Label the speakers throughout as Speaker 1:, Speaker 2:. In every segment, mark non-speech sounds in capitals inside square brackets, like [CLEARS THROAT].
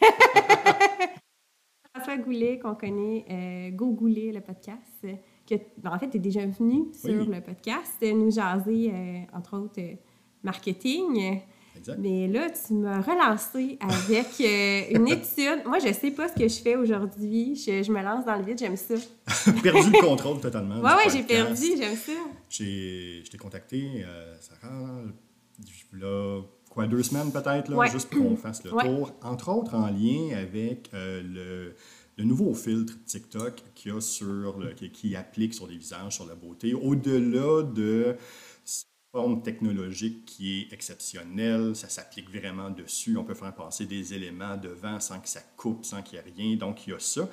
Speaker 1: [LAUGHS] François Goulet, qu'on connaît, euh, Go Goulet, le podcast, que, ben, en fait, tu es déjà venu sur le podcast, nous jaser, euh, entre autres, euh, marketing.
Speaker 2: Exact.
Speaker 1: Mais là, tu m'as relancé avec une étude. Moi, je sais pas ce que je fais aujourd'hui. Je, je me lance dans le vide, j'aime ça. [LAUGHS]
Speaker 2: perdu le contrôle totalement.
Speaker 1: Ouais,
Speaker 2: du
Speaker 1: ouais, j'ai perdu, j'aime ça.
Speaker 2: J'ai, je t'ai contacté, Sarah, là, quoi, deux semaines peut-être,
Speaker 1: Ouais.
Speaker 2: juste pour qu'on fasse le
Speaker 1: Ouais.
Speaker 2: tour. Entre autres, en lien avec euh, le, le nouveau filtre TikTok qu'il y a sur le- qui, qui applique sur les visages, sur la beauté, au-delà de cette forme technologique qui est exceptionnelle, ça s'applique vraiment dessus. On peut faire passer des éléments devant sans que ça coupe, sans qu'il y ait rien. Donc, il y a ça.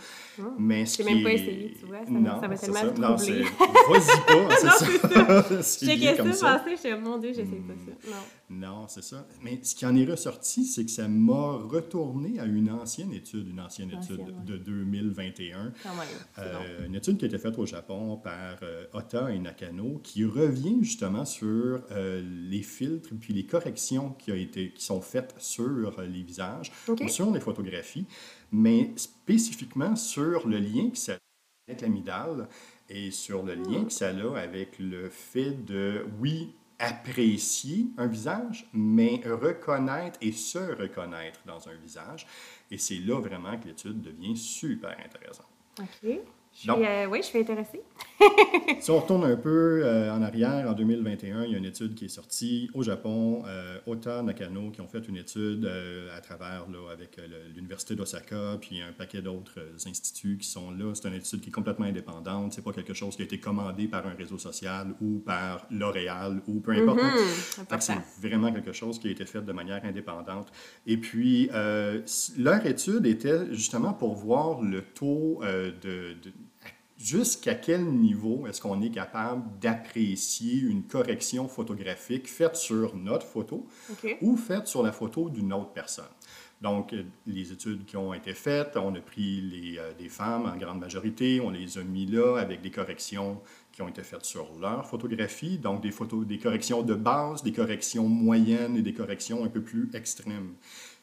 Speaker 2: Mais ce qui
Speaker 1: même pas essayé, tu vois, ça
Speaker 2: non,
Speaker 1: ça m'a tellement
Speaker 2: ça. Non,
Speaker 1: troublée.
Speaker 2: c'est- Vas-y pas, [LAUGHS] c'est ça. [LAUGHS]
Speaker 1: C'est J'ai ça
Speaker 2: ça.
Speaker 1: passer, je mon Dieu, j'essaie pas ça. Non.
Speaker 2: Non, c'est ça. Mais ce qui en est ressorti, c'est que ça m'a retourné à une ancienne étude, une ancienne
Speaker 1: Ancienne,
Speaker 2: étude
Speaker 1: ouais.
Speaker 2: de 2021.
Speaker 1: Quand même, c'est
Speaker 2: Euh. Une étude qui a été faite au Japon par euh, Ota et Nakano, qui revient justement sur euh, les filtres puis les corrections qui, a été, qui sont faites sur euh, les visages ou sur les photographies, mais spécifiquement sur le lien que ça a avec l'amygdale et sur le lien que ça a avec le fait de, oui, apprécier un visage, mais reconnaître et se reconnaître dans un visage. Et c'est là vraiment que l'étude devient super intéressante.
Speaker 1: OK. Suis, euh, oui, je suis intéressée. [LAUGHS]
Speaker 2: Si on retourne un peu euh, en arrière, en 2021, il y a une étude qui est sortie au Japon, euh, Ota Nakano, qui ont fait une étude euh, à travers, là, avec l'Université d'Osaka, puis un paquet d'autres instituts qui sont là. C'est une étude qui est complètement indépendante. C'est pas quelque chose qui a été commandé par un réseau social ou par L'Oréal ou peu importe.
Speaker 1: Important.
Speaker 2: c'est vraiment quelque chose qui a été fait de manière indépendante. Et puis, leur étude était justement pour voir le taux de, de- jusqu'à quel niveau est-ce qu'on est capable d'apprécier une correction photographique faite sur notre photo ou faite sur la photo d'une autre personne? Donc, euh, les études qui ont été faites, on a pris les, euh, des femmes en grande majorité, on les a mis là avec des corrections qui ont été faites sur leur photographie, donc des, photos, des corrections de base, des corrections moyennes et des corrections un peu plus extrêmes.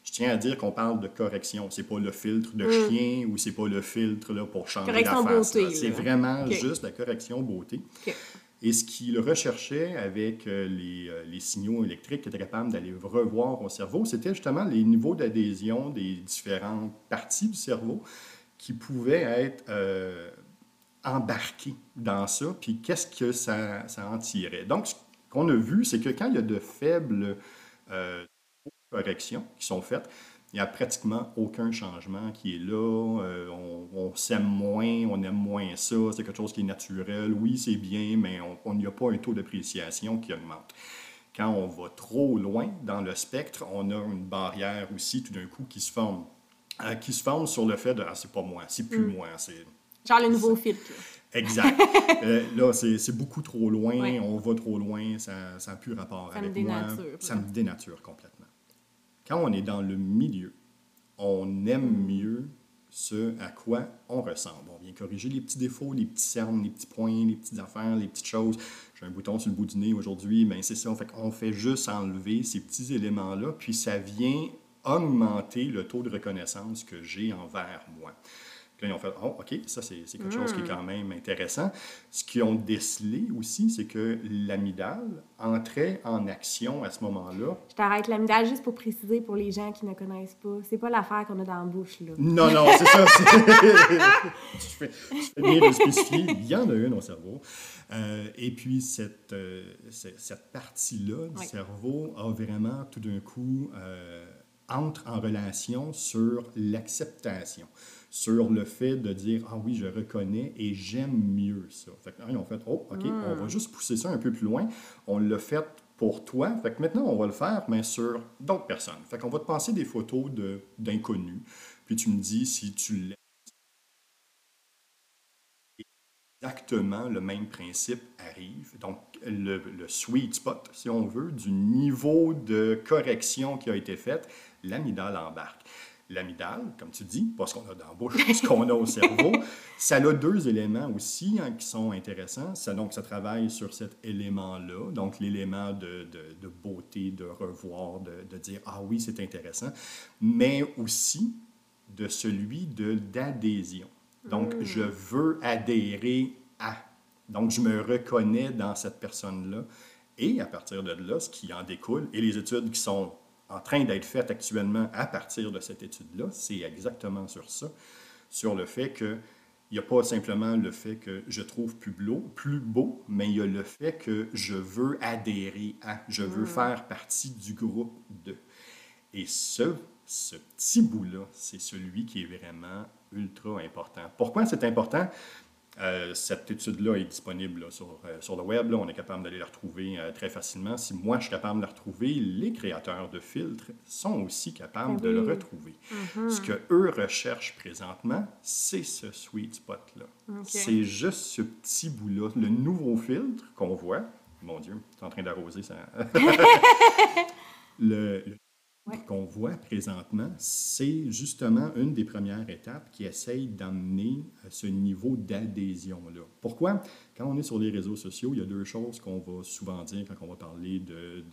Speaker 2: Je tiens à dire qu'on parle de correction, c'est pas le filtre de chien ou c'est pas le filtre là, pour changer
Speaker 1: Correction
Speaker 2: la face. C'est vraiment juste la correction beauté. Et ce qu'il recherchait avec euh, les, euh, les signaux électriques qui étaient capables d'aller revoir au cerveau, c'était justement les niveaux d'adhésion des différentes parties du cerveau qui pouvaient être euh, embarquées dans ça, puis qu'est-ce que ça, ça en tirait. Donc, ce qu'on a vu, c'est que quand il y a de faibles euh, corrections qui sont faites, il n'y a pratiquement aucun changement qui est là. Euh, on on s'aime moins, on aime moins ça. C'est quelque chose qui est naturel. Oui, c'est bien, mais on- n'y a pas un taux d'appréciation qui augmente. Quand on va trop loin dans le spectre, on a une barrière aussi tout d'un coup qui se forme. Euh, qui se forme sur le fait de ah, c'est pas moi, c'est plus moi, c'est
Speaker 1: Genre le nouveau filtre.
Speaker 2: Exact. [LAUGHS] Euh, là, c'est c'est beaucoup trop loin,
Speaker 1: Ouais.
Speaker 2: on va trop loin, ça n'a plus rapport
Speaker 1: Ça me
Speaker 2: avec moi. Ça me dénature complètement. Quand on est dans le milieu, on aime mieux ce à quoi on ressemble. On vient corriger les petits défauts, les petits cernes, les petits points, les petites affaires, les petites choses. J'ai un bouton sur le bout du nez aujourd'hui, mais c'est ça. Fait on fait juste enlever ces petits éléments-là, puis ça vient augmenter le taux de reconnaissance que j'ai envers moi ils ont fait Oh, OK, ça, c'est quelque chose qui est hmm. quand même intéressant. Ce qu'ils ont décelé aussi, c'est que l'amidale entrait en action à ce moment-là.
Speaker 3: Je t'arrête. L'amidale, juste pour préciser pour les gens qui ne connaissent pas, c'est pas l'affaire qu'on a dans la bouche. Là.
Speaker 2: Non, non, c'est ça. [LAUGHS] tu, fais, bien de spécifier. Il y en a une au cerveau. Euh, et puis, cette, euh, cette partie-là du cerveau a vraiment tout d'un coup. Euh, entre en relation sur l'acceptation sur le fait de dire Ah oui, je reconnais et j'aime mieux ça. Fait que, ils ont fait Oh, OK, on va hmm. juste pousser ça un peu plus loin. On l'a fait pour toi. Fait que maintenant, on va le faire, mais sur d'autres personnes. Fait qu'on va te passer des photos d'inconnus. Puis tu me dis si tu l'aimes. Exactement le même principe arrive. Donc, le, le, sweet spot, si on veut, du niveau de correction qui a été fait, l'amidale embarque. L'amidale, comme tu dis, pas ce qu'on a dans la bouche, [LAUGHS] ce qu'on a au cerveau, ça a deux éléments aussi hein, qui sont intéressants. Ça, donc, ça travaille sur cet élément-là, donc l'élément de, de, beauté, de revoir, de, de dire Ah oui, c'est intéressant, mais aussi de celui d'adhésion. Donc, mm. je veux adhérer à. Donc, je me reconnais dans cette personne-là. Et à partir de là, ce qui en découle, et les études qui sont en train d'être faite actuellement à partir de cette étude-là, c'est exactement sur ça, sur le fait que il n'y a pas simplement le fait que je trouve plus beau, plus beau, mais il y a le fait que je veux adhérer à, je veux mm. faire partie du groupe de. Et ce, ce petit bout-là, c'est celui qui est vraiment ultra important. Pourquoi c'est important? Euh, cette étude-là est disponible sur, euh, sur, le web. Là. On est capable d'aller la retrouver euh, très facilement. Si moi, je suis capable de la retrouver, les créateurs de filtres sont aussi capables ben de le retrouver. Mm-hmm. Ce que eux recherchent présentement, c'est ce sweet spot-là. C'est juste ce petit bout-là. Le nouveau filtre qu'on voit, mon Dieu, c'est en train d'arroser ça. [LAUGHS] le, le qu'on voit présentement, c'est justement une des premières étapes qui essaye d'amener ce niveau d'adhésion-là. Pourquoi? Quand on est sur les réseaux sociaux, il y a deux choses qu'on va souvent dire quand on va parler de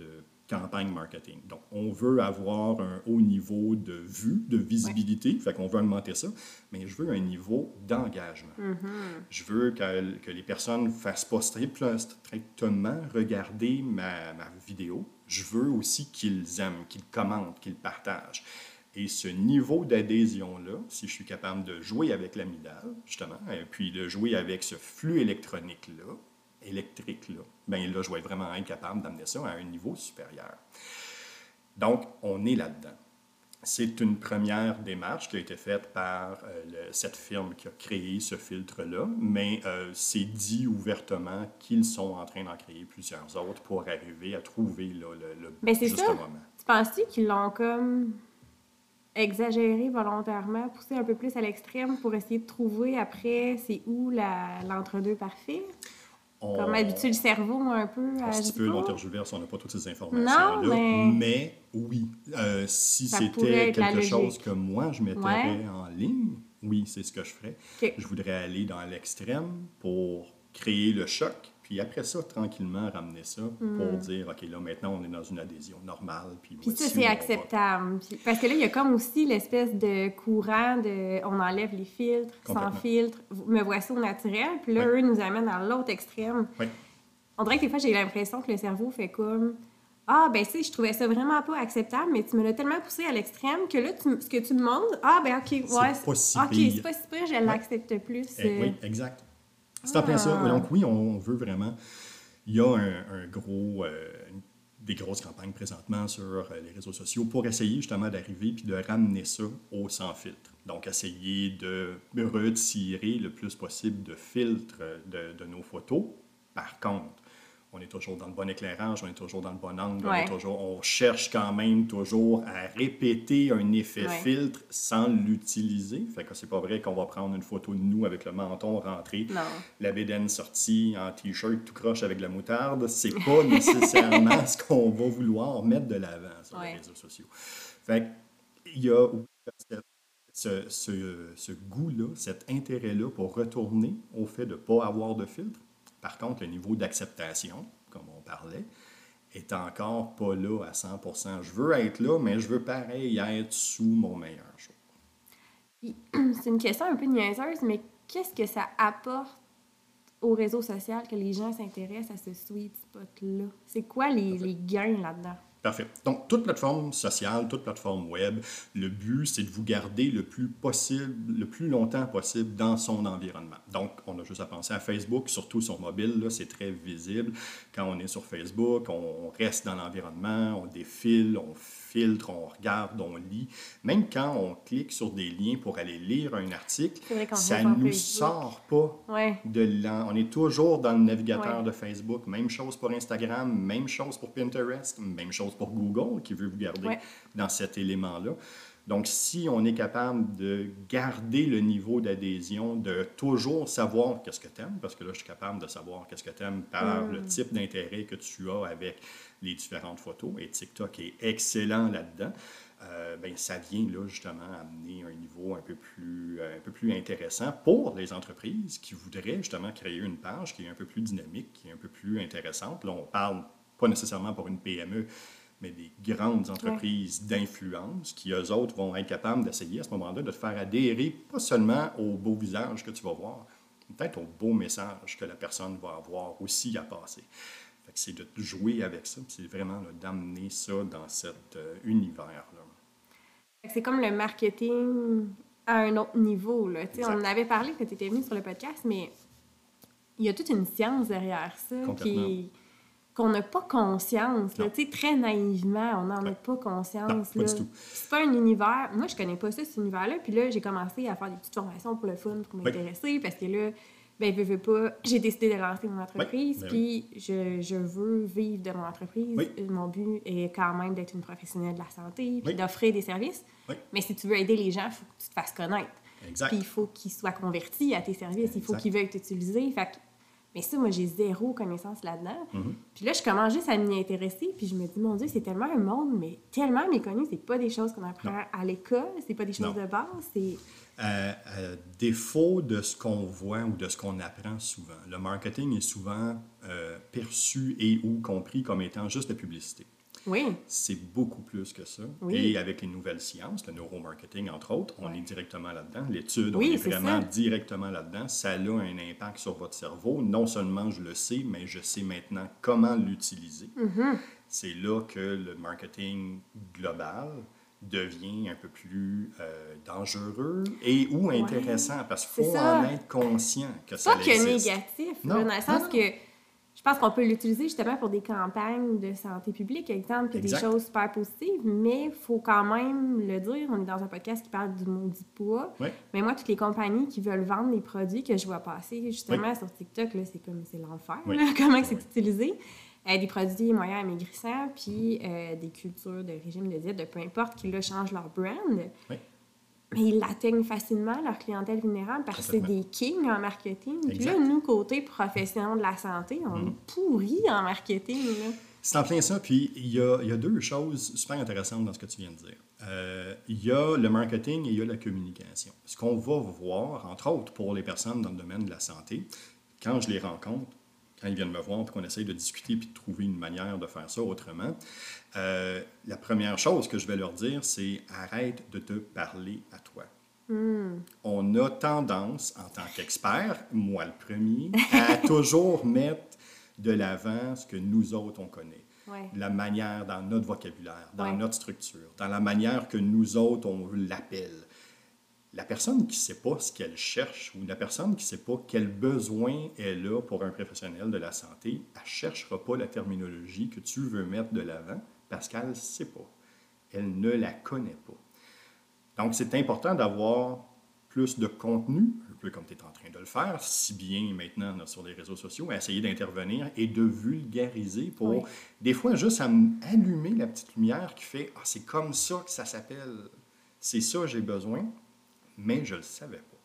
Speaker 2: campagne marketing. Donc, on veut avoir un haut niveau de vue, de visibilité, fait qu'on veut augmenter ça, mais je veux un niveau d'engagement. Mm-hmm. Je veux que, que, les personnes fassent pas strictement regarder ma, ma vidéo, je veux aussi qu'ils aiment, qu'ils commentent, qu'ils partagent. Et ce niveau d'adhésion-là, si je suis capable de jouer avec l'amidale, justement, et puis de jouer avec ce flux électronique-là, électrique-là, bien là, je vais vraiment être capable d'amener ça à un niveau supérieur. Donc, on est là-dedans. C'est une première démarche qui a été faite par euh, cette firme qui a créé ce filtre-là, mais euh, c'est dit ouvertement qu'ils sont en train d'en créer plusieurs autres pour arriver à trouver là, le, le
Speaker 3: mais juste ça. moment. Tu penses-tu qu'ils l'ont comme exagéré volontairement, poussé un peu plus à l'extrême pour essayer de trouver après c'est où l'entre-deux parfait? Comme habitué le cerveau un peu
Speaker 2: à Un petit peu, on tergiverse, on n'a pas toutes ces informations-là. Mais... mais... oui, euh, si c'était quelque chose que moi, je mettrais en ligne, oui, c'est ce que je ferais. Je voudrais aller dans l'extrême pour créer le choc, puis après ça, tranquillement, ramener ça pour hmm. dire, OK, là, maintenant, on est dans une adhésion normale. Puis,
Speaker 3: puis ça, c'est acceptable. Parce que là, il y a comme aussi l'espèce de courant de on enlève les filtres, sans filtre, me voici au naturel. Puis là, eux nous amènent à l'autre extrême. On dirait que des fois, j'ai l'impression que le cerveau fait comme ah, ben, tu sais, je trouvais ça vraiment pas acceptable, mais tu me l'as tellement poussé à l'extrême que là, ce que tu me montres, ah, ben, OK, ouais. C'est pas si OK, c'est pas si pire, je l'accepte plus.
Speaker 2: Eh oui, exact. C'est en plein ça. Ah. Donc oui, on veut vraiment... Il y a un, gros... Euh, des grosses campagnes présentement sur euh, les réseaux sociaux pour essayer justement d'arriver puis de ramener ça au sans filtre. Donc, essayer de retirer le plus possible de filtres de, de nos photos. Par contre, on est toujours dans le bon éclairage, on est toujours dans le bon angle, on, toujours, on cherche quand même toujours à répéter un effet filtre sans l'utiliser. Fait que c'est pas vrai qu'on va prendre une photo de nous avec le menton rentré, la bédaine sortie en t-shirt tout croche avec la moutarde. C'est pas nécessairement [LAUGHS] ce qu'on va vouloir mettre de l'avant sur les réseaux sociaux. Fait il y a ce, ce, ce goût-là, cet intérêt-là pour retourner au fait de ne pas avoir de filtre. Par contre, le niveau d'acceptation, comme on parlait, est encore pas là à 100% Je veux être là, mais je veux pareil être sous mon meilleur jour. [CLEARS THROAT]
Speaker 1: C'est une question un peu niaiseuse, mais qu'est-ce que ça apporte au réseau social que les gens s'intéressent à ce sweet spot-là? C'est quoi les, les gains là-dedans?
Speaker 2: Donc, toute plateforme sociale, toute plateforme web, le but, c'est de vous garder le plus possible, le plus longtemps possible dans son environnement. Donc, on a juste à penser à Facebook, surtout sur mobile, c'est très visible. Quand on est sur Facebook, on reste dans l'environnement, on défile, on filtre, on regarde, on lit. Même quand on clique sur des liens pour aller lire un article, ça ne nous sort pas de là. On est toujours dans le navigateur de Facebook. Même chose pour Instagram, même chose pour Pinterest, même chose pour Google qui veut vous garder dans cet élément-là. Donc, si on est capable de garder le niveau d'adhésion, de toujours savoir qu'est-ce que tu aimes, parce que là, je suis capable de savoir qu'est-ce que tu aimes par le mm. type d'intérêt que tu as avec les différentes photos, et TikTok est excellent là-dedans, euh, ben, ça vient là, justement amener un niveau un peu, plus, euh, un peu plus intéressant pour les entreprises qui voudraient justement créer une page qui est un peu plus dynamique, qui est un peu plus intéressante. Là, on parle pas nécessairement pour une PME, mais des grandes entreprises d'influence qui, eux autres, vont être capables d'essayer à ce moment-là de te faire adhérer pas seulement au beau visage que tu vas voir, peut-être au beau message que la personne va avoir aussi à passer. C'est de jouer avec ça, c'est vraiment d'amener ça dans cet euh, univers-là.
Speaker 1: C'est comme le marketing à un autre niveau. Là. On en avait parlé quand tu étais venu sur le podcast, mais il y a toute une science derrière ça qui qu'on n'a pas conscience. Là, très naïvement, on n'en a pas conscience.
Speaker 2: Non,
Speaker 1: C'est pas un univers. Moi, je connais pas ça, cet univers-là. Puis là, j'ai commencé à faire des petites formations pour le fun, pour m'intéresser, parce que là, ben, je veux pas, [LAUGHS] j'ai décidé de lancer mon entreprise, ben puis je, je, veux vivre de mon entreprise. Mon but est quand même d'être une professionnelle de la santé, puis d'offrir des services. Mais si tu veux aider les gens, il faut que tu te fasses connaître. Puis il faut qu'ils soient convertis à tes services, il faut qu'ils veuillent t'utiliser. Fait mais ça, moi, j'ai zéro connaissance là-dedans. Mm-hmm. Puis là, je commence juste à m'y intéresser, puis je me dis, mon Dieu, c'est tellement un monde, mais tellement méconnu. C'est pas des choses qu'on apprend à l'école, c'est pas des choses de base. C'est.
Speaker 2: À, défaut de ce qu'on voit ou de ce qu'on apprend souvent, le marketing est souvent euh, perçu et ou compris comme étant juste la publicité.
Speaker 1: Oui.
Speaker 2: C'est beaucoup plus que ça. Et avec les nouvelles sciences, le neuromarketing, entre autres, on est directement là-dedans. L'étude, on est vraiment directement là-dedans. Ça a un impact sur votre cerveau. Non seulement je le sais, mais je sais maintenant comment l'utiliser. Mm-hmm. C'est là que le marketing global devient un peu plus euh, dangereux et ou intéressant parce qu'il faut en être conscient que ça
Speaker 1: existe. Pas que négatif, dans le sens que je pense qu'on peut l'utiliser justement pour des campagnes de santé publique, exemple, puis des choses super positives, mais il faut quand même le dire. On est dans un podcast qui parle du maudit poids. Mais moi, toutes les compagnies qui veulent vendre des produits que je vois passer justement sur TikTok, c'est comme c'est l'enfer, [LAUGHS] comment c'est utilisé. Euh, des produits moyens amaigrissants, puis euh, des cultures de régime de diète, de peu importe, qui là changent leur brand mais ils l'atteignent facilement, leur clientèle vulnérable, parce que c'est des kings en marketing. Puis là, nous, côté professionnel de la santé, on mm. est pourris en marketing.
Speaker 2: C'est en plein ça. Puis il y a, y a, deux choses super intéressantes dans ce que tu viens de dire. Euh, il y a le marketing et il y a la communication. Ce qu'on va voir, entre autres, pour les personnes dans le domaine de la santé, quand je les rencontre, quand ils viennent me voir, puis qu'on essaye de discuter puis de trouver une manière de faire ça autrement, euh, la première chose que je vais leur dire, c'est arrête de te parler à toi. Hmm. On a tendance, en tant qu'expert, moi le premier, à [LAUGHS] toujours mettre de l'avant ce que nous autres on connaît. La manière dans notre vocabulaire, dans notre structure, dans la manière que nous autres on l'appelle la personne qui ne sait pas ce qu'elle cherche ou la personne qui ne sait pas quel besoin elle a pour un professionnel de la santé, elle ne cherchera pas la terminologie que tu veux mettre de l'avant parce qu'elle ne sait pas. Elle ne la connaît pas. Donc, c'est important d'avoir plus de contenu, un peu comme tu es en train de le faire, si bien maintenant sur les réseaux sociaux, à essayer d'intervenir et de vulgariser pour, des fois, juste allumer la petite lumière qui fait Ah, c'est comme ça que ça s'appelle. C'est ça, j'ai besoin mais je ne le savais pas.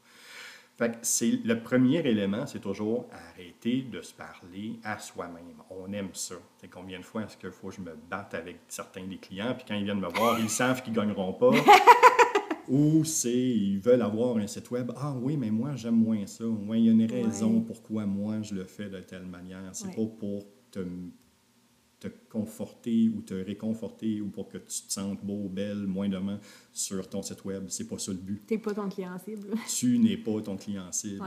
Speaker 2: Fait c'est le premier élément, c'est toujours arrêter de se parler à soi-même. On aime ça. C'est combien de fois est-ce qu'il faut que je me batte avec certains des clients, puis quand ils viennent me voir, ils savent qu'ils gagneront pas? [LAUGHS] Ou c'est ils veulent avoir un site web. Ah oui, mais moi j'aime moins ça. Ouais, il y a une raison pourquoi moi je le fais de telle manière. C'est pas pour te, te conforter ou te réconforter ou pour que tu te sentes beau, belle, moindrement sur ton site web. C'est pas ça le but.
Speaker 1: T'es pas ton client cible. [LAUGHS]
Speaker 2: tu n'es pas ton client cible.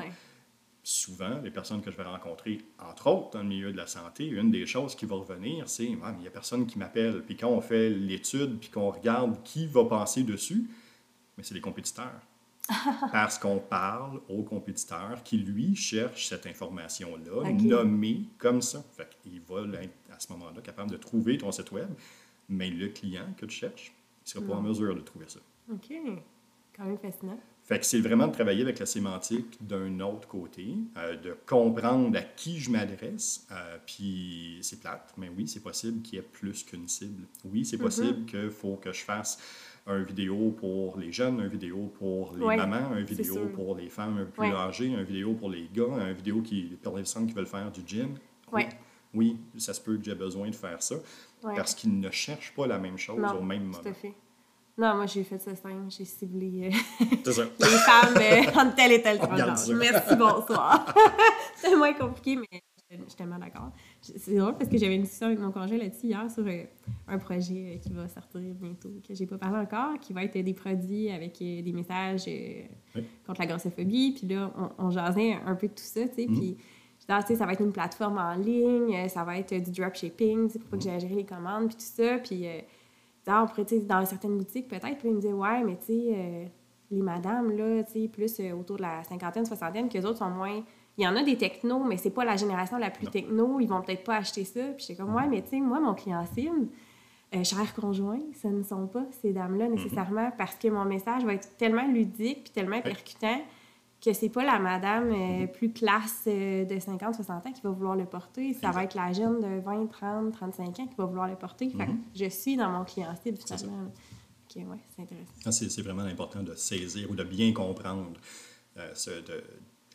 Speaker 2: Souvent, les personnes que je vais rencontrer, entre autres dans le milieu de la santé, une des choses qui va revenir, c'est ah, il n'y a personne qui m'appelle. Puis quand on fait l'étude, puis qu'on regarde qui va passer dessus, mais c'est les compétiteurs. [LAUGHS] Parce qu'on parle aux compétiteurs qui, lui, cherchent cette information-là, nommée comme ça. Fait qu'il va être, à ce moment-là, capable de trouver ton site Web, mais le client que tu cherches, il ne sera pas en mesure de trouver ça.
Speaker 1: OK. Quand même fascinant.
Speaker 2: Fait que c'est vraiment de travailler avec la sémantique d'un autre côté, euh, de comprendre à qui je m'adresse. Euh, puis c'est plate, mais oui, c'est possible qu'il y ait plus qu'une cible. Oui, c'est mm-hmm. possible qu'il faut que je fasse un vidéo pour les jeunes, un vidéo pour les mamans, un vidéo pour les femmes un peu plus âgées, un vidéo pour les gars, un vidéo qui, pour les personnes qui veulent faire du gym. Oui, ça se peut que j'ai besoin de faire ça parce qu'ils ne cherchent pas la même chose au même moment.
Speaker 1: Tout à fait. Non, moi, j'ai fait ça simple. J'ai ciblé euh, [LAUGHS] les femmes euh, en tel et tel tranche. Merci, bonsoir. [LAUGHS] C'est moins compliqué, mais je suis tellement d'accord. C'est drôle parce que j'avais une discussion avec mon congé là-dessus hier sur euh, un projet euh, qui va sortir bientôt, que j'ai pas parlé encore, qui va être des produits avec euh, des messages contre la grossophobie. Puis là, on, jasait un peu de tout ça, tu sais. Mhm. Puis ça va être une plateforme en ligne, ça va être du dropshipping, pour pas que j'ai à gérer les commandes, puis tout ça. Puis on pourrait, dans certaines boutiques, peut-être, puis ils me disaient, ouais, mais tu sais, les madames, là, tu sais, plus autour de la cinquantaine, soixantaine, qu'eux autres sont moins il y en a des technos, mais c'est pas la génération la plus techno. Ils vont peut-être pas acheter ça. Puis j'étais comme, ouais, mais tu sais, moi, mon client cible, euh, cher conjoint, ce ne sont pas ces dames-là nécessairement parce que mon message va être tellement ludique puis tellement percutant que c'est pas la madame euh, plus classe euh, de 50, 60 ans qui va vouloir le porter. Ça va être la jeune de 20, 30, 35 ans qui va vouloir le porter. Fait mm-hmm. je suis dans mon client cible finalement. OK, ouais, c'est intéressant.
Speaker 2: C'est vraiment important de saisir ou de bien comprendre ce, de,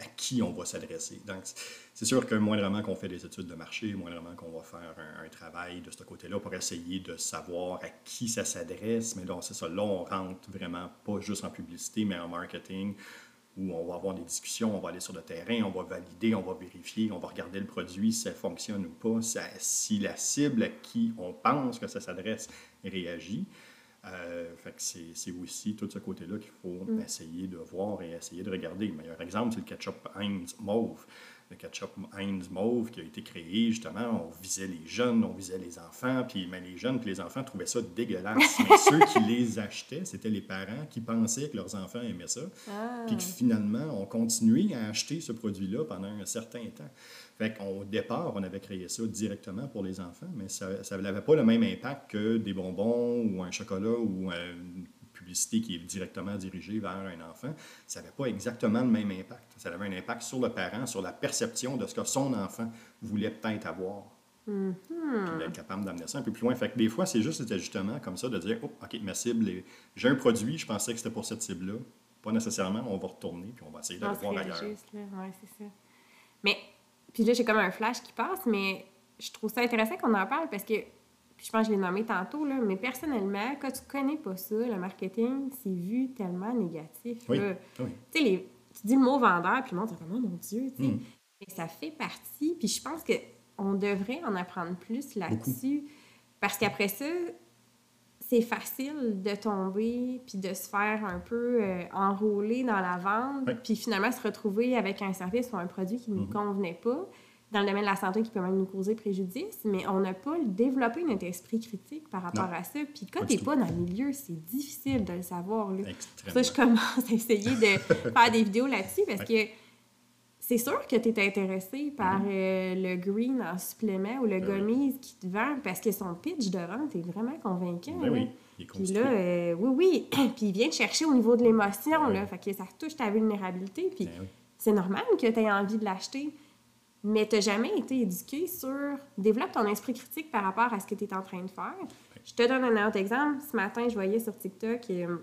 Speaker 2: à qui on va s'adresser. Donc, c'est sûr que moindrement qu'on fait des études de marché, moindrement qu'on va faire un, travail de ce côté-là pour essayer de savoir à qui ça s'adresse, mais là, c'est ça, là, on rentre vraiment pas juste en publicité, mais en marketing, où on va avoir des discussions, on va aller sur le terrain, on va valider, on va vérifier, on va regarder le produit, si ça fonctionne ou pas, si la cible à qui on pense que ça s'adresse réagit. Euh, fait que c'est aussi tout ce côté-là qu'il faut mm. essayer de voir et essayer de regarder. Le meilleur exemple, c'est le ketchup Heinz Mauve. Le ketchup Heinz Mauve qui a été créé, justement, on visait les jeunes, on visait les enfants, puis mais les jeunes puis les enfants trouvaient ça dégueulasse. mais [LAUGHS] ceux qui les achetaient, c'était les parents qui pensaient que leurs enfants aimaient ça, ah. puis que finalement ont continué à acheter ce produit-là pendant un certain temps. Fait qu'au départ, on avait créé ça directement pour les enfants, mais ça n'avait pas le même impact que des bonbons ou un chocolat ou une publicité qui est directement dirigée vers un enfant. Ça n'avait pas exactement le même impact. Ça avait un impact sur le parent, sur la perception de ce que son enfant voulait peut-être avoir. Mm Puis être capable d'amener ça un peu plus loin. Fait que des fois, c'est juste cet ajustement comme ça de dire oh, OK, ma cible, j'ai un produit, je pensais que c'était pour cette cible-là. Pas nécessairement, on va retourner puis on va essayer de le voir ailleurs.
Speaker 1: Oui, c'est ça. Mais puis là, j'ai comme un flash qui passe, mais je trouve ça intéressant qu'on en parle parce que, je pense que je l'ai nommé tantôt, là, mais personnellement, quand tu connais pas ça, le marketing, c'est vu tellement négatif.
Speaker 2: Oui.
Speaker 1: Tu sais, tu dis le mot vendeur, puis le monde dit comme, oh mon Dieu, tu sais. Mm. Mais ça fait partie, puis je pense qu'on devrait en apprendre plus là-dessus. Parce qu'après ça, c'est facile de tomber puis de se faire un peu euh, enrouler dans la vente, puis finalement se retrouver avec un service ou un produit qui ne nous mhm. convenait pas dans le domaine de la santé qui peut même nous causer préjudice, mais on n'a pas développé notre esprit critique par rapport à ça. Puis quand tu n'es pas dans le milieu, c'est difficile de le savoir. Là. Ça, je commence à essayer de [LAUGHS] faire des vidéos là-dessus parce que c'est sûr que tu es intéressé par mhm. euh, le green en supplément ou le ben gummies qui te vend parce que son pitch de vente est vraiment convaincant.
Speaker 2: Ben oui, il
Speaker 1: Puis là, euh, oui, oui. [CLEARS THROAT] puis il vient te chercher au niveau de l'émotion, ben là. Fait que ça touche ta vulnérabilité. Puis c'est normal que tu aies envie de l'acheter. Mais tu n'as jamais été éduqué sur développe ton esprit critique par rapport à ce que tu es en train de faire. Je te donne un autre exemple. Ce matin, je voyais sur TikTok euh,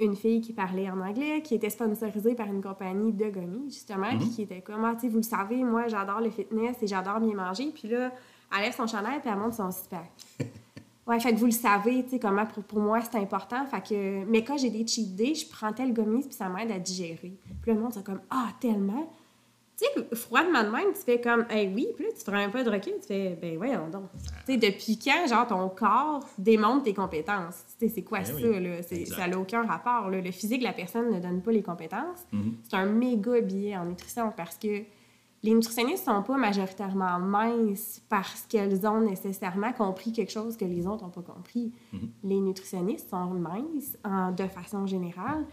Speaker 1: une fille qui parlait en anglais, qui était sponsorisée par une compagnie de gommis, justement, puis qui était comme, ah, tu sais, vous le savez, moi, j'adore le fitness et j'adore bien manger. Puis là, elle lève son chandail puis elle monte son six [LAUGHS] Ouais, fait que vous le savez, tu sais, comment pour, pour moi c'est important. Fait que, mais quand j'ai des cheat days, je prends tel gommis puis ça m'aide à digérer. Puis le monde, c'est comme, ah, tellement. Tu sais, froidement de même, tu fais comme, hey, oui, puis là, tu feras un peu de recul, tu fais, ben voyons donc. Tu sais, depuis quand, genre, ton corps démontre tes compétences? Tu sais, c'est quoi
Speaker 2: Ben
Speaker 1: ça,
Speaker 2: oui,
Speaker 1: là? Ça n'a aucun rapport, là. Le physique de la personne ne donne pas les compétences.
Speaker 2: Mhm.
Speaker 1: C'est un méga billet en nutrition parce que les nutritionnistes sont pas majoritairement minces parce qu'elles ont nécessairement compris quelque chose que les autres n'ont pas compris.
Speaker 2: Mhm.
Speaker 1: Les nutritionnistes sont minces en- de façon générale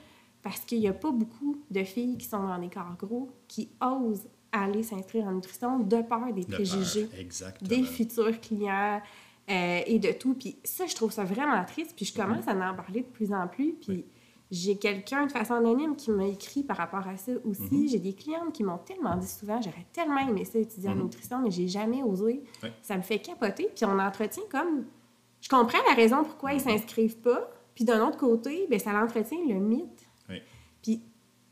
Speaker 1: parce qu'il n'y a pas beaucoup de filles qui sont dans des corps gros qui osent aller s'inscrire en nutrition de peur des
Speaker 2: De
Speaker 1: préjugés
Speaker 2: peur,
Speaker 1: des futurs clients euh, et de tout. Puis ça, je trouve ça vraiment triste. Puis je commence à en parler de plus en plus. Puis
Speaker 2: Oui.
Speaker 1: j'ai quelqu'un de façon anonyme qui m'a écrit par rapport à ça aussi.
Speaker 2: Mhm.
Speaker 1: J'ai des clientes qui m'ont tellement dit souvent, j'aurais tellement aimé ça étudier en
Speaker 2: Mhm.
Speaker 1: nutrition, mais j'ai jamais osé.
Speaker 2: Oui.
Speaker 1: Ça me fait capoter. Puis on entretient comme... Je comprends la raison pourquoi ils s'inscrivent pas. Puis d'un autre côté, ben, ça l'entretient le mythe.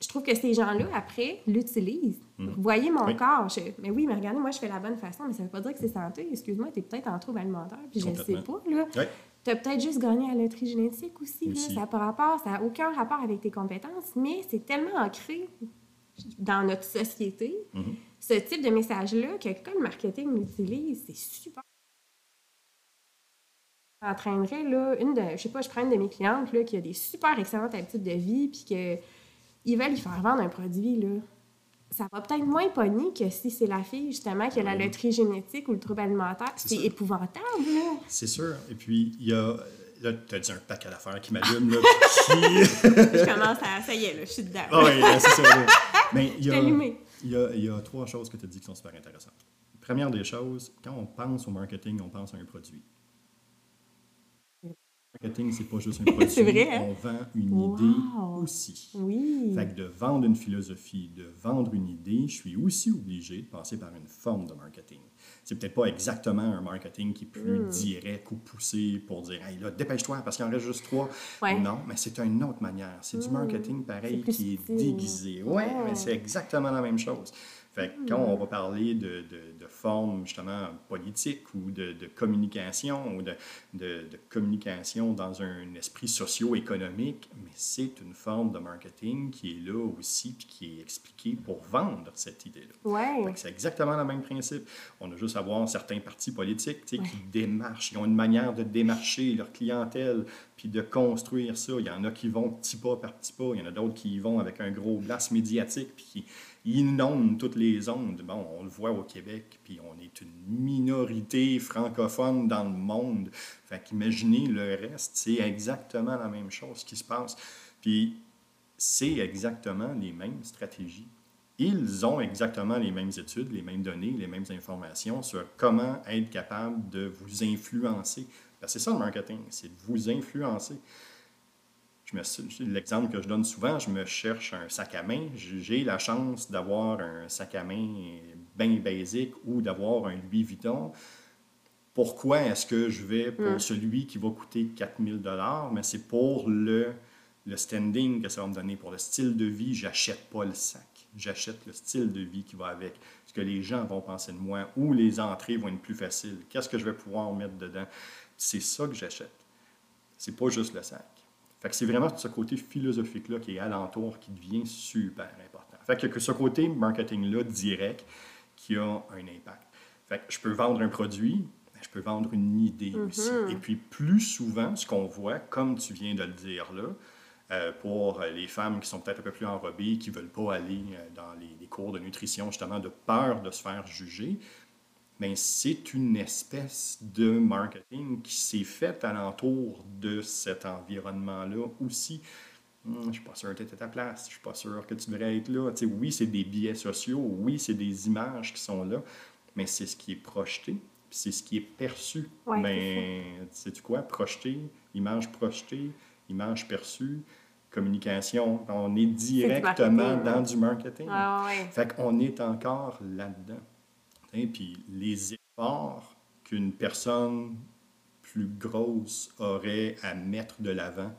Speaker 1: Je trouve que ces gens-là, après, l'utilisent. Vous voyez mon
Speaker 2: Oui.
Speaker 1: corps. Je- mais oui, mais regardez, moi, je fais la bonne façon, mais ça veut pas dire que c'est santé. Excuse-moi, tu es peut-être en trouble alimentaire, puis je ne sais pas. là.
Speaker 2: Oui.
Speaker 1: Tu as peut-être juste gagné à la loterie génétique aussi. là. Ça n'a pas rapport, ça n'a aucun rapport avec tes compétences, mais c'est tellement ancré dans notre société,
Speaker 2: Mhm.
Speaker 1: ce type de message-là, que quand le marketing l'utilise, c'est super. entraînerait, là, une de, je sais pas, je prends une de mes clientes, là, qui a des super excellentes habitudes de vie, puis que ils veulent lui faire vendre un produit, là. Ça va peut-être moins pogner que si c'est la fille, justement, qui a la loterie génétique ou le trouble alimentaire.
Speaker 2: C'est
Speaker 1: épouvantable, là.
Speaker 2: C'est sûr. Et puis, il y a. Là, tu as dit un paquet d'affaires qui m'allument, là. qui. [LAUGHS]
Speaker 1: je commence à... Ça y est, là, je suis dedans.
Speaker 2: Ah oui, c'est ça. Mais il y, a, il, y a, il y a trois choses que tu as dit qui sont super intéressantes. Première des choses, quand on pense au marketing, on pense à un produit. Le marketing, c'est pas juste [LAUGHS] un produit.
Speaker 1: C'est vrai, hein?
Speaker 2: On vend une
Speaker 1: Wow.
Speaker 2: idée aussi.
Speaker 1: Oui.
Speaker 2: Fait que de vendre une philosophie, de vendre une idée, je suis aussi obligé de passer par une forme de marketing. C'est peut-être pas exactement un marketing qui est plus
Speaker 1: Hmm.
Speaker 2: direct ou poussé pour dire Hey là, dépêche-toi parce qu'il en reste juste trois.
Speaker 1: Ouais.
Speaker 2: Non, mais c'est une autre manière. C'est du
Speaker 1: Hmm.
Speaker 2: marketing pareil qui est déguisé. Oui,
Speaker 1: Ouais.
Speaker 2: mais c'est exactement la même chose. Fait que quand
Speaker 1: Hmm.
Speaker 2: on va parler de, de, de forme justement politique ou de, de communication ou de, communication dans un esprit socio-économique, mais c'est une forme de marketing qui est là aussi puis qui est expliquée pour vendre cette idée-là.
Speaker 1: Ouais.
Speaker 2: C'est exactement le même principe. On a juste à voir certains partis politiques tu sais, qui
Speaker 1: Ouais.
Speaker 2: démarchent. Ils ont une manière de démarcher leur clientèle puis de construire ça. Il y en a qui vont petit pas par petit pas. Il y en a d'autres qui y vont avec un gros blast médiatique puis qui inondent toutes les ondes. Bon, on le voit au Québec, puis on est une minorité francophone dans le monde. Fait qu'imaginez le reste, c'est exactement la même chose qui se passe. Puis c'est exactement les mêmes stratégies. Ils ont exactement les mêmes études, les mêmes données, les mêmes informations sur comment être capable de vous influencer. C'est ça le marketing, c'est de vous influencer. L'exemple que je donne souvent, je me cherche un sac à main. J'ai la chance d'avoir un sac à main bien basique ou d'avoir un Louis Vuitton. Pourquoi est-ce que je vais pour
Speaker 1: Mm.
Speaker 2: celui qui va coûter 4000 dollars? Mais c'est pour le, le standing que ça va me donner. Pour le style de vie, j'achète pas le sac. J'achète le style de vie qui va avec. Ce que les gens vont penser de moi ou les entrées vont être plus faciles. Qu'est-ce que je vais pouvoir mettre dedans? C'est ça que j'achète. C'est pas juste le sac. Fait que c'est vraiment ce côté philosophique-là qui est alentour qui devient super important. Fait que, que ce côté marketing-là direct qui a un impact. Fait que je peux vendre un produit, mais je peux vendre une idée aussi. Et puis plus souvent, ce qu'on voit, comme tu viens de le dire là, euh, pour les femmes qui sont peut-être un peu plus enrobées, qui ne veulent pas aller euh, dans les, les cours de nutrition, justement, de peur de se faire juger, mais c'est une espèce de marketing qui s'est fait alentour de cet environnement-là aussi. Hum, je ne suis pas sûr que tu es à ta place, je ne suis pas sûr que tu devrais être là. Tu sais, oui, c'est des biais sociaux, oui, c'est des images qui sont là, mais c'est ce qui est projeté, c'est ce qui est perçu.
Speaker 1: Ouais,
Speaker 2: mais sais-tu quoi? Projeté, image projetée, image perçue, communication, on est directement dans du marketing.
Speaker 1: Ah ouais.
Speaker 2: Fait qu'on est encore là-dedans. Et puis les efforts qu'une personne plus grosse aurait à mettre de l'avant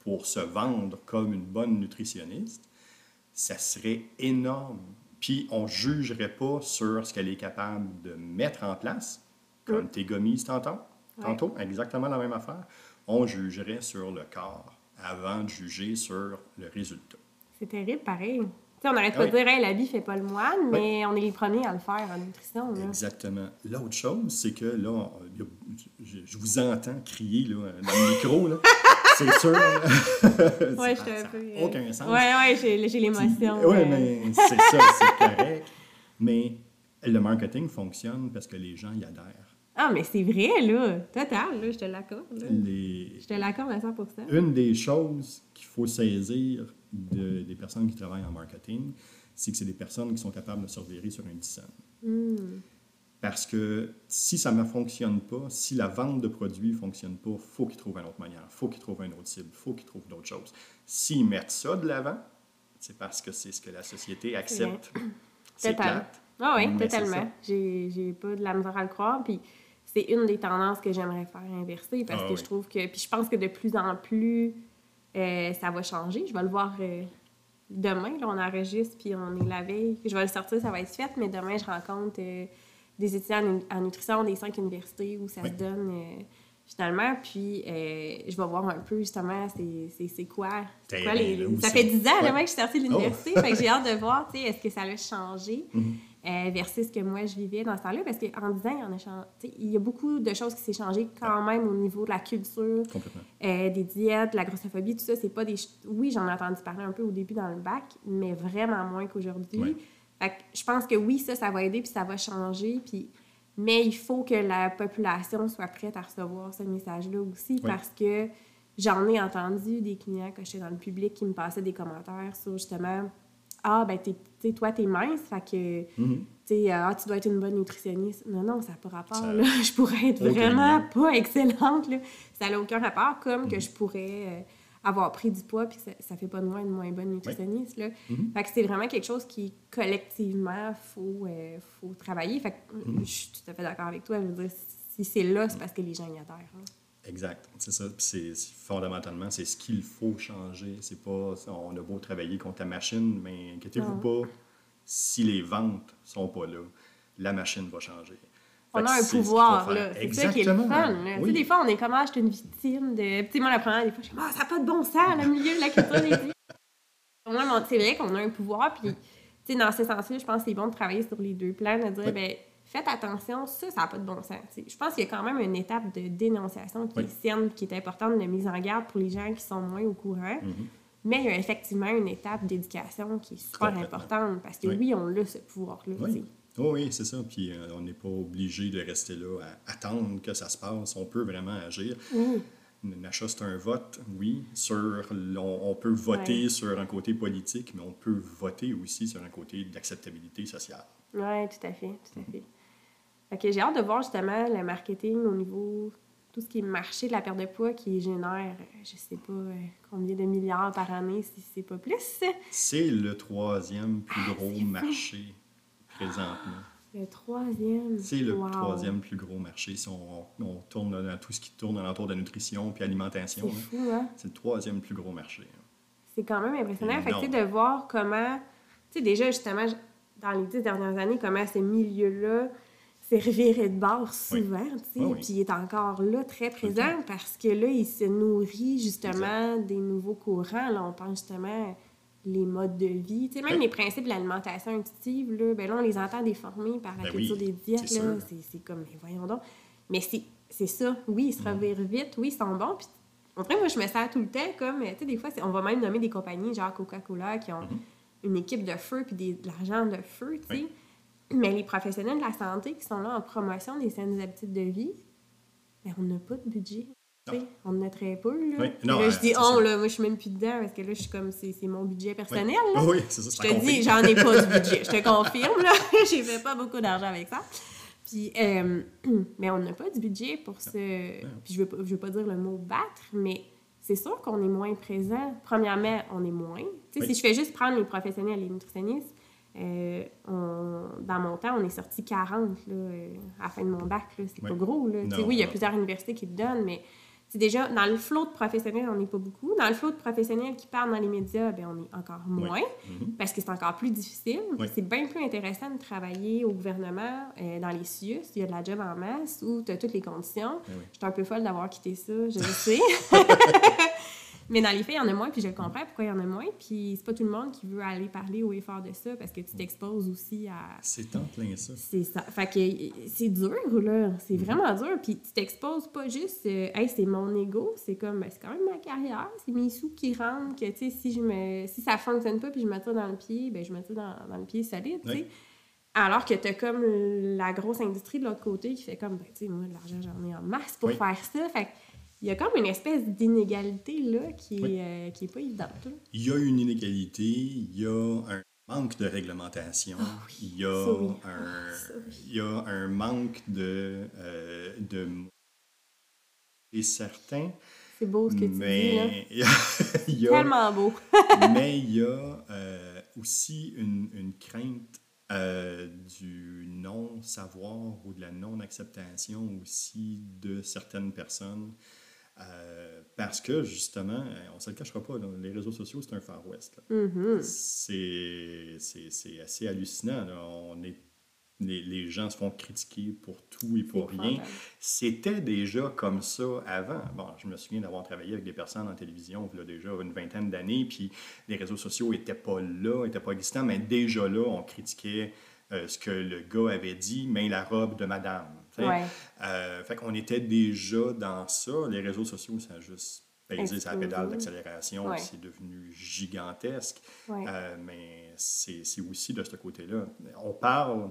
Speaker 2: pour se vendre comme une bonne nutritionniste, ça serait énorme. Puis on ne jugerait pas sur ce qu'elle est capable de mettre en place, comme tes gommises tantôt, tantôt, exactement la même affaire. On jugerait sur le corps avant de juger sur le résultat.
Speaker 1: C'est terrible, pareil on n'arrête pas de dire, hey, l'habit fait pas le moine, mais on est les premiers à le faire en nutrition.
Speaker 2: Exactement. L'autre chose, c'est que là, je, vous entends crier là, dans le micro. Là. [LAUGHS] c'est sûr.
Speaker 1: oui, [LAUGHS] je suis un peu.
Speaker 2: Euh, aucun sens.
Speaker 1: Oui, oui, j'ai l'émotion.
Speaker 2: Oui, mais c'est ça, c'est [LAUGHS] correct. Mais le marketing fonctionne parce que les gens y adhèrent.
Speaker 1: Ah, mais c'est vrai, là. Total, là, je te l'accorde. Les... Je te l'accorde à 100
Speaker 2: Une des choses qu'il faut saisir des personnes qui travaillent en marketing, c'est que c'est des personnes qui sont capables de se revirer sur une scène.
Speaker 1: Hmm.
Speaker 2: Parce que si ça ne fonctionne pas, si la vente de produits ne fonctionne pas, il faut qu'ils trouvent une autre manière, il faut qu'ils trouvent une autre cible, il faut qu'ils trouvent d'autres choses. S'ils mettent ça de l'avant, c'est parce que c'est ce que la société accepte.
Speaker 1: C'est plate. Ah oui, totalement. J'ai pas de la misère à le croire. Puis c'est une des tendances que j'aimerais faire inverser parce ah que je trouve que. Puis je pense que de plus en plus, euh, ça va changer. Je vais le voir euh, demain. Là, on enregistre, puis on est la veille. Je vais le sortir, ça va être fait, mais demain, je rencontre euh, des étudiants en, nutrition des cinq universités où ça se donne finalement. Puis je vais voir un peu justement c'est quoi? quoi les, ça fait dix ans que je suis sortie de oh! l'université. fait que j'ai hâte de voir, est-ce que ça a changé? Mm-hmm euh, versus ce que moi je vivais dans ce temps-là. Parce qu'en 10 ans, il y, a, il y a beaucoup de choses qui s'est changé quand même au niveau de la culture, euh, des diètes, de la grossophobie, tout ça. C'est pas des. Oui, j'en ai entendu parler un peu au début dans le bac, mais vraiment moins qu'aujourd'hui. je pense que oui, ça, ça va aider puis ça va changer. Puis mais il faut que la population soit prête à recevoir ce message-là aussi parce que j'en ai entendu des clients quand j'étais dans le public qui me passaient des commentaires sur justement ah, ben, t'es, toi, t'es mince, fait que, mm-hmm. tu ah, tu dois être une bonne nutritionniste. Non, non, ça n'a pas rapport, là. [LAUGHS] Je pourrais être vraiment pas excellente, là. Ça n'a aucun rapport, comme que mm-hmm. je pourrais euh, avoir pris du poids, puis ça, ça fait pas de moi une moins bonne nutritionniste, là. Mm-hmm. Fait que c'est vraiment quelque chose qui, collectivement, faut, euh, faut travailler. Fait que je suis tout à fait d'accord avec toi. Je veux dire, si c'est là, c'est parce que les gens y adhèrent. Hein.
Speaker 2: Exact, c'est ça. C'est fondamentalement, c'est ce qu'il faut changer. C'est pas, on a beau travailler contre la machine, mais inquiétez-vous pas, si les ventes sont pas là, la machine va changer.
Speaker 1: on a un pouvoir, là. C'est ça qui est le fun. Tu sais, des fois, on est comme, ah, je suis une victime de. Tu sais, moi, la première, des fois, je suis ah, ça n'a pas de bon sens, le milieu de la culture [LAUGHS] c'est vrai qu'on a un pouvoir, puis, tu sais, dans ce sens-là, je pense que c'est bon de travailler sur les deux plans, de dire, ben faites attention, ça, ça n'a pas de bon sens. Je pense qu'il y a quand même une étape de dénonciation qui est qui est importante, de mise en garde pour les gens qui sont moins au courant. Mm-hmm. Mais il y a effectivement une étape d'éducation qui est super importante parce que oui, on a ce pouvoir-là.
Speaker 2: Oui. Oh oui, c'est ça. Puis euh, on n'est pas obligé de rester là à attendre que ça se passe. On peut vraiment agir. Nacha, c'est un vote, oui. Sur, on, peut voter sur un côté politique, mais on peut voter aussi sur un côté d'acceptabilité sociale.
Speaker 1: Oui, tout à fait, tout à fait j'ai hâte de voir justement le marketing au niveau tout ce qui est marché de la perte de poids qui génère, euh, je sais pas euh, combien de milliards par année, si c'est pas plus.
Speaker 2: C'est le troisième plus ah, gros marché présentement.
Speaker 1: Le troisième.
Speaker 2: C'est le troisième plus gros marché si on, tourne dans tout ce qui tourne alentour de la nutrition puis alimentation.
Speaker 1: C'est fou, hein?
Speaker 2: C'est le troisième plus gros marché.
Speaker 1: C'est quand même impressionnant. Fait de voir comment, tu sais, déjà justement, dans les dix dernières années, comment ces milieux-là reviré de bord souvent, tu sais, puis il est encore là, très présent, parce que là, il se nourrit justement des nouveaux courants. Là, on pense justement les modes de vie, tu sais, même les principes de l'alimentation intuitive, là, ben là, on les entend déformés par la ben culture des diètes, là, c'est comme, mais voyons donc. Mais c'est ça, oui, ils se mm. revirent vite, oui, ils sont bons, puis en vrai, moi, je me sers tout le temps comme, tu sais, des fois, on va même nommer des compagnies, genre Coca-Cola, qui ont mm-hmm. une équipe de feu, puis de l'argent de feu, tu sais. Mais les professionnels de la santé qui sont là en promotion des saines habitudes de vie, ben, on n'a pas de budget. On en a très peu. Là. là, je dis, oh, là, moi, je suis même plus dedans parce que là, je suis comme, c'est mon budget personnel.
Speaker 2: Oui, c'est ça.
Speaker 1: Je te dis, j'en ai pas du [LAUGHS] budget. Je te confirme, là. [LAUGHS] J'ai fait pas beaucoup d'argent avec ça. Puis, euh, [CLEARS THROAT] mais on n'a pas de budget pour ce. Puis, je veux, je veux pas dire le mot battre, mais c'est sûr qu'on est moins présent. Premièrement, on est moins. Tu sais, si je fais juste prendre les professionnels, les nutritionnistes, euh, dans mon temps, on est sorti 40 là, euh, à la fin de mon bac. C'est pas gros. Là. oui, il y a plusieurs universités qui le donnent, mais déjà dans le flot de professionnels, on n'est pas beaucoup. Dans le flot de professionnels qui parlent dans les médias, ben, on est encore moins
Speaker 2: Mhm.
Speaker 1: parce que c'est encore plus difficile.
Speaker 2: Oui.
Speaker 1: C'est bien plus intéressant de travailler au gouvernement, euh, dans les CIUS, il y a de la job en masse, où tu as toutes les conditions.
Speaker 2: Ben oui.
Speaker 1: J'étais un peu folle d'avoir quitté ça, je le [LAUGHS] sais. Mais dans les faits, il y en a moins, puis je comprends pourquoi il y en a moins. Puis c'est pas tout le monde qui veut aller parler au effort de ça, parce que tu t'exposes aussi à...
Speaker 2: C'est en plein ça.
Speaker 1: C'est ça. Fait que c'est dur, là. C'est vraiment dur. Puis tu t'exposes pas juste, euh, hey, c'est mon ego. C'est comme, ben, c'est quand même ma carrière. C'est mes sous qui rentrent. Que, tu sais, si, je me... si ça fonctionne pas puis je me tire dans le pied, ben, je me tire dans, dans le pied solide, tu sais. Alors que t'as comme la grosse industrie de l'autre côté qui fait comme, ben, tu sais, moi, de l'argent, j'en ai en masse pour
Speaker 2: Oui.
Speaker 1: faire ça. Fait que il y a comme une espèce d'inégalité, là, qui est,
Speaker 2: Oui.
Speaker 1: euh, qui est pas évidente.
Speaker 2: Il y a une inégalité, il y a un manque de réglementation, il, y a
Speaker 1: Ah oui.
Speaker 2: un,
Speaker 1: Ah,
Speaker 2: il y a un manque de, euh, de et certains,
Speaker 1: C'est beau ce que tu dis, là. [LAUGHS]
Speaker 2: mais il y a,
Speaker 1: Tellement beau. [LAUGHS] [LAUGHS]
Speaker 2: mais il y a euh, aussi une, une crainte euh, du non-savoir ou de la non-acceptation aussi de certaines personnes. Euh, parce que, justement, on ne se le cachera pas, les réseaux sociaux, c'est un Far West.
Speaker 1: Mhm.
Speaker 2: C'est assez hallucinant. là. On est, les, les gens se font critiquer pour tout et pour rien. C'était déjà comme ça avant. Bon, je me souviens d'avoir travaillé avec des personnes en télévision il y a déjà une vingtaine d'années, puis les réseaux sociaux n'étaient pas là, n'étaient pas existants, mais déjà là, on critiquait euh, ce que le gars avait dit, mais la robe de madame.
Speaker 1: Ouais.
Speaker 2: Euh, fait qu'on était déjà dans ça. Les réseaux sociaux, ça a juste pesé sa pédale d'accélération,
Speaker 1: Ouais.
Speaker 2: c'est devenu gigantesque.
Speaker 1: Ouais.
Speaker 2: Euh, mais c'est c'est aussi de ce côté-là. On parle,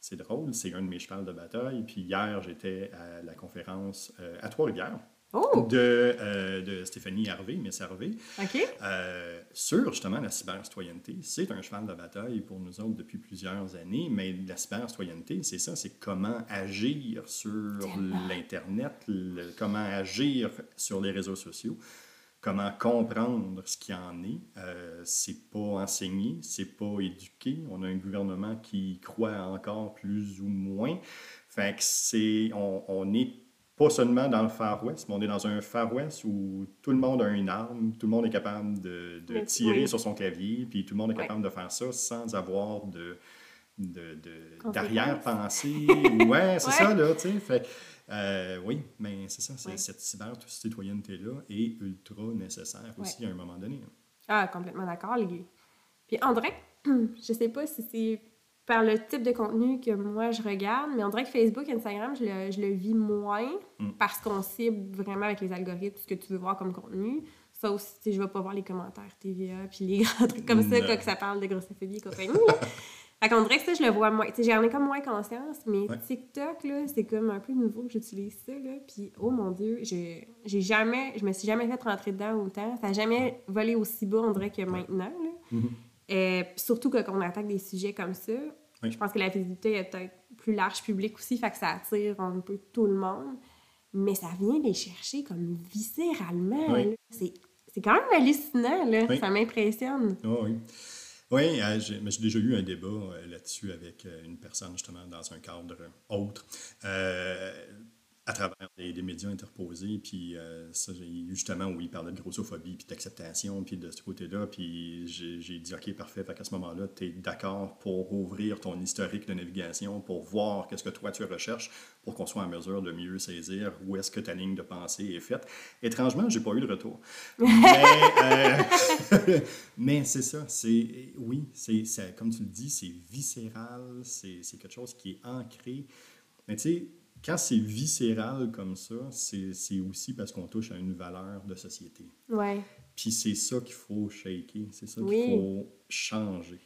Speaker 2: c'est drôle, c'est un de mes chevals de bataille. Puis hier, j'étais à la conférence euh, à Trois-Rivières
Speaker 1: Oh!
Speaker 2: de, euh, de Stéphanie Harvey, Miss Harvey, euh, sur justement la cybercitoyenneté. C'est un cheval de bataille pour nous autres depuis plusieurs années, mais la cybercitoyenneté, c'est ça, c'est comment agir sur l'Internet, comment agir sur les réseaux sociaux, comment comprendre ce qu'il en est. Euh, c'est pas enseigné, c'est pas éduqué. On a un gouvernement qui croit encore plus ou moins. Fait que c'est, on, on est pas seulement dans le Far West, mais on est dans un Far West où tout le monde a une arme, tout le monde est capable de, tirer
Speaker 1: oui.
Speaker 2: sur son clavier, puis tout le monde est capable de faire ça sans avoir de, de, de-
Speaker 1: Conséquences.
Speaker 2: d'arrière-pensée. ouais, [LAUGHS] c'est
Speaker 1: Ouais.
Speaker 2: ça, là, tu sais. Fait, euh, oui, mais c'est ça, c'est-
Speaker 1: Ouais.
Speaker 2: cette cyber-citoyenneté-là est ultra nécessaire aussi à un moment donné.
Speaker 1: Ah, complètement d'accord. les- Puis on dirait, [CLEARS THROAT] je sais pas si c'est par le type de contenu que moi je regarde, mais on dirait que Facebook, Instagram, je le, je le vis moins
Speaker 2: Mm.
Speaker 1: parce qu'on cible vraiment avec les algorithmes ce que tu veux voir comme contenu. Ça aussi, tu sais, je vais pas voir les commentaires TVA puis les [LAUGHS] grands trucs comme ça, quand que ça parle de grossophobie et compagnie. [LAUGHS] Fait qu'on dirait que ça, je le vois moins. Tu sais, j'en ai comme moins conscience, mais
Speaker 2: Ouais.
Speaker 1: TikTok, là, c'est comme un peu nouveau que j'utilise ça, là. Puis, oh mon Dieu, j'ai jamais... Je me suis jamais fait rentrer dedans autant. Ça n'a jamais volé aussi bas, on dirait, que maintenant, là. Euh, puis surtout quand on attaque des sujets comme ça,
Speaker 2: Oui.
Speaker 1: je pense que la visibilité est peut-être plus large public aussi, fait que ça attire un peu tout le monde. Mais ça vient les chercher comme viscéralement.
Speaker 2: Oui.
Speaker 1: C'est c'est quand même hallucinant, là.
Speaker 2: Oui.
Speaker 1: Ça m'impressionne.
Speaker 2: Ah oui. Oui, euh, j'ai mais j'ai déjà eu un débat euh, là-dessus avec euh, une personne, justement, dans un cadre autre, euh, à travers des, des médias interposés. Puis, euh, ça, justement, où il parlait de grossophobie, puis d'acceptation, puis de ce côté-là. Puis, j'ai dit, OK, parfait. Fait qu'à ce moment-là, tu es d'accord pour ouvrir ton historique de navigation, pour voir qu'est-ce que toi tu recherches, pour qu'on soit en mesure de mieux saisir où est-ce que ta ligne de pensée est faite. Étrangement, j'ai pas eu de retour. [LAUGHS] Mais, euh, [LAUGHS] mais c'est ça, c'est oui, c'est comme tu le dis, c'est viscéral, c'est quelque chose qui est ancré. Mais tu sais, quand c'est viscéral comme ça, c'est aussi parce qu'on touche à une valeur de société.
Speaker 1: Ouais.
Speaker 2: Puis c'est ça qu'il faut shaker, c'est ça qu'il
Speaker 1: Oui.
Speaker 2: faut changer.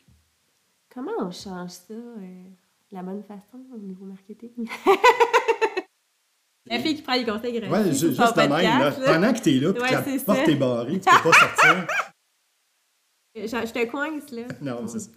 Speaker 1: Comment on change ça euh, de la bonne façon au niveau marketing? [LAUGHS] la fille qui prend les conseils gratuits.
Speaker 2: Ouais, juste de même, là, pendant que tu es là, puis
Speaker 1: Ouais,
Speaker 2: que la porte
Speaker 1: ça.
Speaker 2: est barrée, tu peux pas sortir. [LAUGHS]
Speaker 1: Je, je te coince, là.
Speaker 2: Non, c'est ça.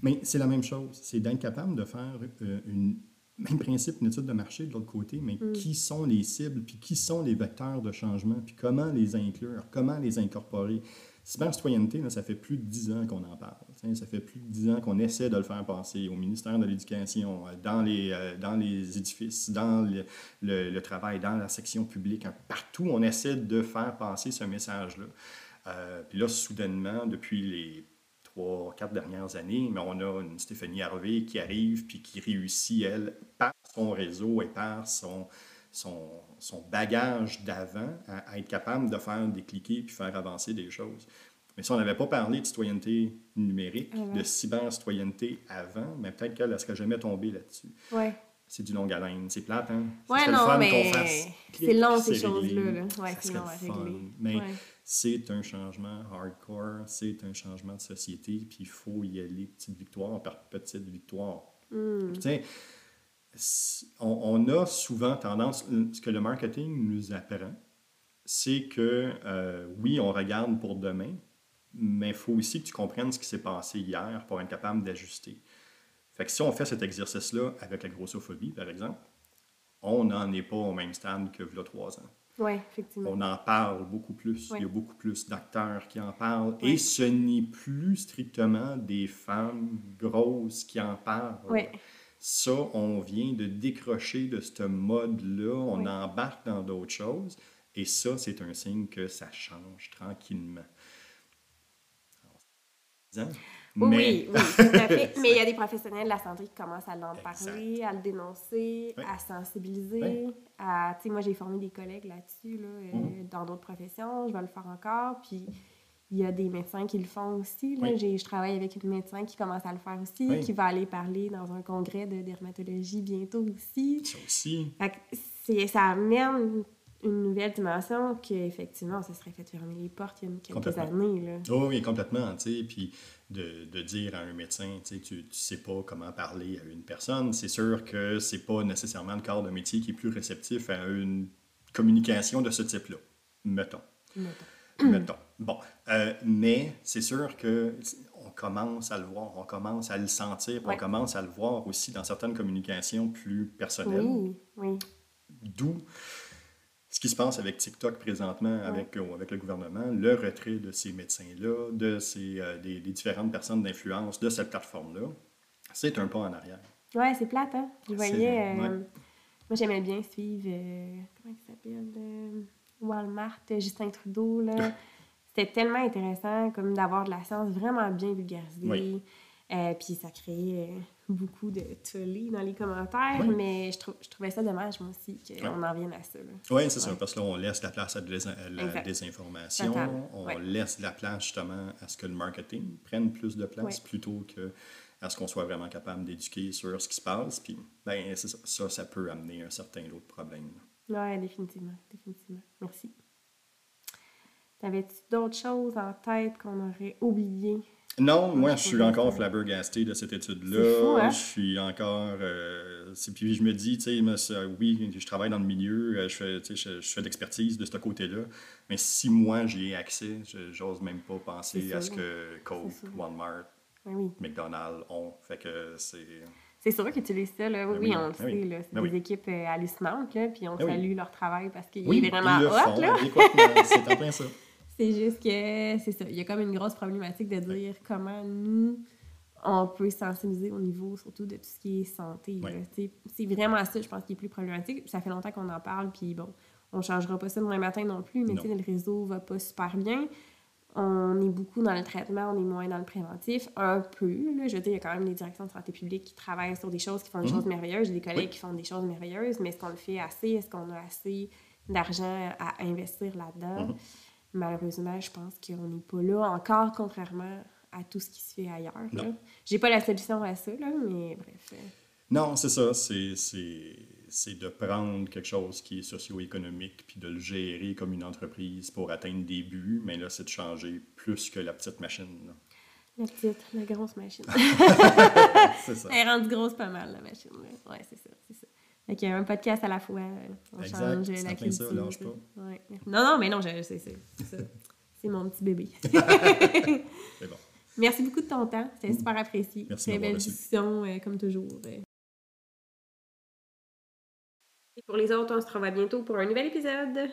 Speaker 2: Mais c'est la même chose. C'est d'être capable de faire euh, une même principe, une étude de marché de l'autre côté, mais
Speaker 1: Mm.
Speaker 2: qui sont les cibles, puis qui sont les vecteurs de changement, puis comment les inclure, comment les incorporer. Cyber-citoyenneté, ça fait plus de dix ans qu'on en parle. Ça fait plus de dix ans qu'on essaie de le faire passer au ministère de l'Éducation, euh, dans les, euh, dans les édifices, dans le, le, travail, dans la section publique. Hein. Partout, on essaie de faire passer ce message-là. Euh, puis là, soudainement, depuis les trois, quatre dernières années, mais on a une Stéphanie Harvey qui arrive puis qui réussit, elle, par son réseau et par son, son, son bagage d'avant à, être capable de faire décliquer puis faire avancer des choses. Mais si on n'avait pas parlé de citoyenneté numérique, ah de cyber-citoyenneté avant, mais peut-être qu'elle ne serait jamais tombée là-dessus.
Speaker 1: Ouais.
Speaker 2: C'est du long haleine. C'est plate, hein?
Speaker 1: Ouais, non, mais c'est long, ces choses-là. Ouais, c'est long à régler.
Speaker 2: Mais c'est un changement hardcore, c'est un changement de société, puis il faut y aller petite victoire par petite victoire.
Speaker 1: Mm
Speaker 2: on, a souvent tendance, ce que le marketing nous apprend, c'est que euh, oui, on regarde pour demain, mais il faut aussi que tu comprennes ce qui s'est passé hier pour être capable d'ajuster. Fait que si on fait cet exercice-là avec la grossophobie, par exemple, on n'en est pas au même stade que il y a trois ans.
Speaker 1: Oui, effectivement.
Speaker 2: On en parle beaucoup plus. Il y a beaucoup plus d'acteurs qui en parlent. Et ce n'est plus strictement des femmes grosses qui en parlent.
Speaker 1: Oui.
Speaker 2: Ça, on vient de décrocher de ce mode-là, on embarque dans d'autres choses, et ça, c'est un signe que ça change tranquillement.
Speaker 1: Oui, oui, tout à fait. [LAUGHS] Mais il y a des professionnels de la santé qui commencent à en parler, à le dénoncer, à sensibiliser. À, moi, j'ai formé des collègues là-dessus, là, euh, mm. dans d'autres professions. Je vais le faire encore. Puis il y a des médecins qui le font aussi. Là. Je travaille avec une médecin qui commence à le faire aussi, qui va aller parler dans un congrès de dermatologie bientôt aussi.
Speaker 2: Ça aussi.
Speaker 1: ça amène une nouvelle dimension qu'effectivement, ça serait fait fermer les portes il y a quelques années. Là.
Speaker 2: Oh, oui, complètement. Puis de, de, dire à un médecin, tu ne sais pas comment parler à une personne, c'est sûr que c'est pas nécessairement le corps de métier qui est plus réceptif à une communication de ce type-là. Mettons.
Speaker 1: Mettons.
Speaker 2: mettons. Bon, euh, mais c'est sûr que on commence à le voir, on commence à le sentir, on commence à le voir aussi dans certaines communications plus personnelles.
Speaker 1: Oui, oui.
Speaker 2: D'où ce qui se passe avec TikTok présentement, avec, euh, avec le gouvernement, le retrait de ces médecins-là, de ces, euh, des, différentes personnes d'influence de cette plateforme-là, c'est un pas en arrière.
Speaker 1: Oui, c'est plate, hein? Je voyais... Moi, j'aimais bien suivre... comment il s'appelle? Walmart, Justin Trudeau, là. [LAUGHS] C'était tellement intéressant comme d'avoir de la science vraiment bien vulgarisée. Euh, puis ça créait beaucoup de tollé dans les commentaires, mais je, je, trouvais ça dommage, moi aussi, qu'on en vienne à ça.
Speaker 2: Oui, c'est ça, parce que là, on laisse la place à la désinformation, on laisse la place justement à ce que le marketing prenne plus de place plutôt que à ce qu'on soit vraiment capable d'éduquer sur ce qui se passe. Puis, ben, ça, ça, ça peut amener un certain lot de problèmes.
Speaker 1: Oui, définitivement, définitivement. Merci. T'avais-tu d'autres choses en tête qu'on aurait oubliées?
Speaker 2: Non, moi, je suis encore flabbergasté de cette étude-là. Hein? Je suis encore. Euh, puis je me dis, tu sais, oui, je travaille dans le milieu, euh, je fais, je, je fais d'expertise de ce côté-là. Mais si moi, j'y ai accès, j'ose même pas penser à ce que Coke, Walmart, McDonald's ont. Fait que c'est.
Speaker 1: C'est sûr qu'ils utilisent ça, là. Oui, on le ben sait, là. C'est ben des équipes euh, hallucinantes, là, puis on ben salue leur travail parce qu'il est vraiment hot, là.
Speaker 2: c'est en plein ça. [LAUGHS]
Speaker 1: C'est juste que, c'est ça, il y a comme une grosse problématique de dire comment nous, on peut sensibiliser au niveau surtout de tout ce qui est santé. C'est vraiment ça, je pense, qui est plus problématique. Ça fait longtemps qu'on en parle, puis bon, on changera pas ça demain matin non plus, mais le réseau va pas super bien on est beaucoup dans le traitement, on est moins dans le préventif, un peu. je veux dire, il y a quand même des directions de santé publique qui travaillent sur des choses, qui font des mhm. choses merveilleuses. J'ai des collègues qui font des choses merveilleuses, mais est-ce qu'on le fait assez? Est-ce qu'on a assez d'argent à investir là-dedans? Mhm. Malheureusement, je pense qu'on n'est pas là encore, contrairement à tout ce qui se fait ailleurs. J'ai pas la solution à ça, là, mais bref.
Speaker 2: Non, c'est ça. C'est de prendre quelque chose qui est socio-économique puis de le gérer comme une entreprise pour atteindre des buts, mais là, c'est de changer plus que la petite machine.
Speaker 1: La petite, la grosse machine. [LAUGHS] c'est ça. Elle est rendue grosse pas mal, la machine. Oui, c'est ça, c'est ça. Fait y a un podcast à la fois. On
Speaker 2: exact, change la culture. ça, lâche pas.
Speaker 1: Ouais. Non, non, mais non, c'est ça. [LAUGHS] C'est mon petit bébé.
Speaker 2: c'est bon.
Speaker 1: Merci beaucoup de ton temps. C'était super apprécié.
Speaker 2: Merci.
Speaker 1: Très belle discussion, euh, comme toujours. Euh. Et pour les autres, on se revoit bientôt pour un nouvel épisode.